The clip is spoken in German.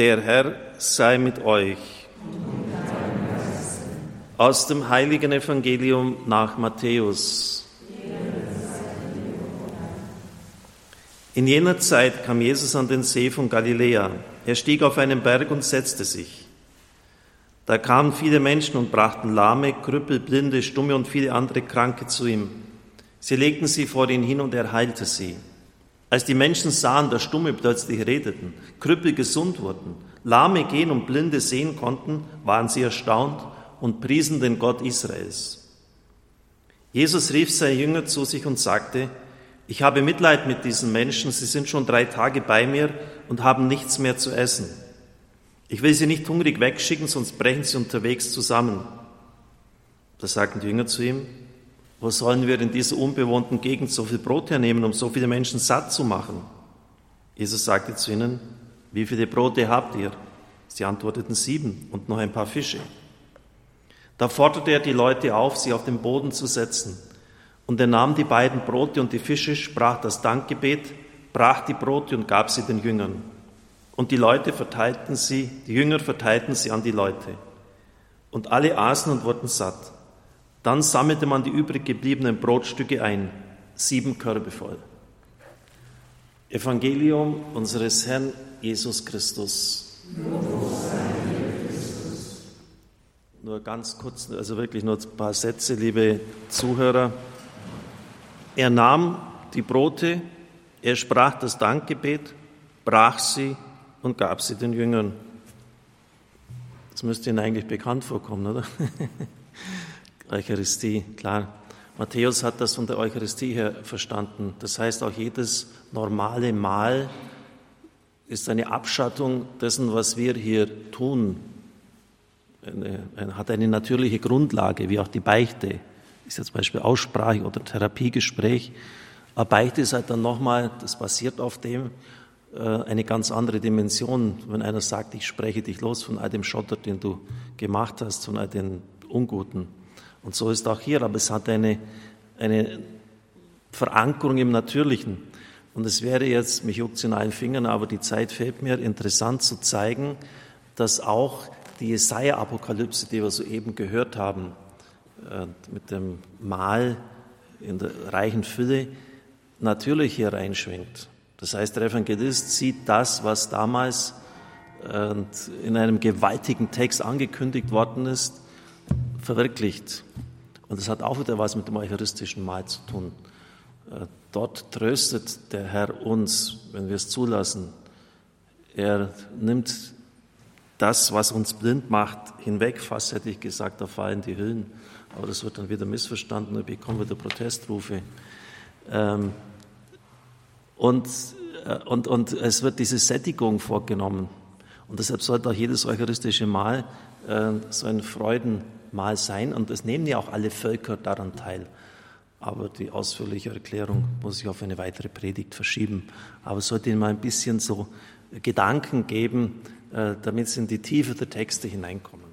Der Herr sei mit euch. Aus dem heiligen Evangelium nach Matthäus. In jener Zeit kam Jesus an den See von Galiläa. Er stieg auf einen Berg und setzte sich. Da kamen viele Menschen und brachten Lahme, Krüppel, Blinde, Stumme und viele andere Kranke zu ihm. Sie legten sie vor ihn hin und er heilte sie. Als die Menschen sahen, dass Stumme plötzlich redeten, Krüppel gesund wurden, Lahme gehen und Blinde sehen konnten, waren sie erstaunt und priesen den Gott Israels. Jesus rief seine Jünger zu sich und sagte, ich habe Mitleid mit diesen Menschen, sie sind schon drei Tage bei mir und haben nichts mehr zu essen. Ich will sie nicht hungrig wegschicken, sonst brechen sie unterwegs zusammen. Da sagten die Jünger zu ihm, wo sollen wir in dieser unbewohnten Gegend so viel Brot hernehmen, um so viele Menschen satt zu machen? Jesus sagte zu ihnen, wie viele Brote habt ihr? Sie antworteten sieben und noch ein paar Fische. Da forderte er die Leute auf, sie auf den Boden zu setzen. Und er nahm die beiden Brote und die Fische, sprach das Dankgebet, brach die Brote und gab sie den Jüngern. Und die Leute verteilten sie, die Jünger verteilten sie an die Leute. Und alle aßen und wurden satt. Dann sammelte man die übrig gebliebenen Brotstücke ein, sieben Körbe voll. Evangelium unseres Herrn Jesus Christus. Nur ganz kurz, also wirklich nur ein paar Sätze, liebe Zuhörer. Er nahm die Brote, er sprach das Dankgebet, brach sie und gab sie den Jüngern. Das müsste Ihnen eigentlich bekannt vorkommen, oder? Eucharistie, klar. Matthäus hat das von der Eucharistie her verstanden. Das heißt, auch jedes normale Mahl ist eine Abschattung dessen, was wir hier tun. Eine, eine, hat eine natürliche Grundlage, wie auch die Beichte. Ist jetzt zum Beispiel Aussprache oder Therapiegespräch. Aber Beichte ist halt dann nochmal, das basiert auf dem, äh, eine ganz andere Dimension. Wenn einer sagt, ich spreche dich los von all dem Schotter, den du gemacht hast, von all den Unguten. Und so ist auch hier, aber es hat eine, eine Verankerung im Natürlichen. Und es wäre jetzt, mich juckt in allen Fingern, aber die Zeit fehlt mir, interessant zu zeigen, dass auch die Jesaja-Apokalypse, die wir soeben gehört haben, äh, mit dem Mal in der reichen Fülle, natürlich hier reinschwingt. Das heißt, der Evangelist sieht das, was damals äh, in einem gewaltigen Text angekündigt worden ist, verwirklicht. Und das hat auch wieder was mit dem eucharistischen Mahl zu tun. Äh, dort tröstet der Herr uns, wenn wir es zulassen. Er nimmt das, was uns blind macht, hinweg. Fast hätte ich gesagt, da fallen die Hüllen. Aber das wird dann wieder missverstanden, da bekommen wieder Protestrufe. Ähm, und, äh, und, und es wird diese Sättigung vorgenommen. Und deshalb sollte auch jedes eucharistische Mahl äh, so ein Freuden mal sein. Und es nehmen ja auch alle Völker daran teil. Aber die ausführliche Erklärung muss ich auf eine weitere Predigt verschieben. Aber es sollte Ihnen mal ein bisschen so Gedanken geben, äh, damit Sie in die Tiefe der Texte hineinkommen.